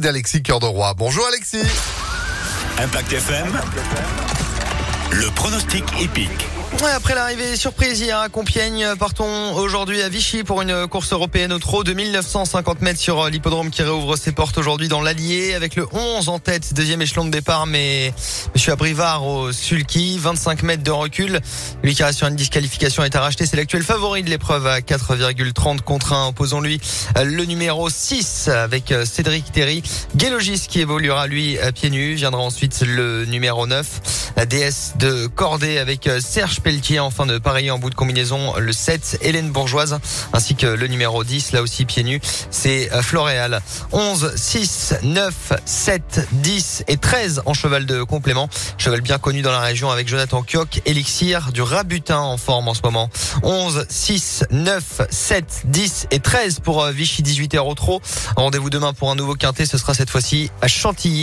d'Alexis Cœur de Roi. Bonjour Alexis. Impact FM. Le pronostic épique. Ouais, après l'arrivée surprise hier à Compiègne, partons aujourd'hui à Vichy pour une course européenne au trot de 1950 mètres sur l'hippodrome qui réouvre ses portes aujourd'hui dans l'Allier avec le 11 en tête, deuxième échelon de départ, mais Monsieur Abrivard au sulky, 25 mètres de recul. Lui qui reste sur une disqualification est à racheter, c'est l'actuel favori de l'épreuve à 4,30 contre 1. Opposons-lui le numéro 6 avec Cédric Terry. Gélogis qui évoluera lui à pieds nus. Viendra ensuite le numéro 9, la DS de Cordée avec Serge Pelletier en fin de pareil en bout de combinaison le 7 Hélène Bourgeoise ainsi que le numéro 10 là aussi pieds nus c'est Floréal. 11 6 9 7 10 et 13 en cheval de complément. Cheval bien connu dans la région avec Jonathan Kioc Elixir du Rabutin en forme en ce moment. 11 6 9 7 10 et 13 pour Vichy 18 heures au trot rendez-vous demain pour un nouveau quintet. Ce sera cette fois-ci à Chantilly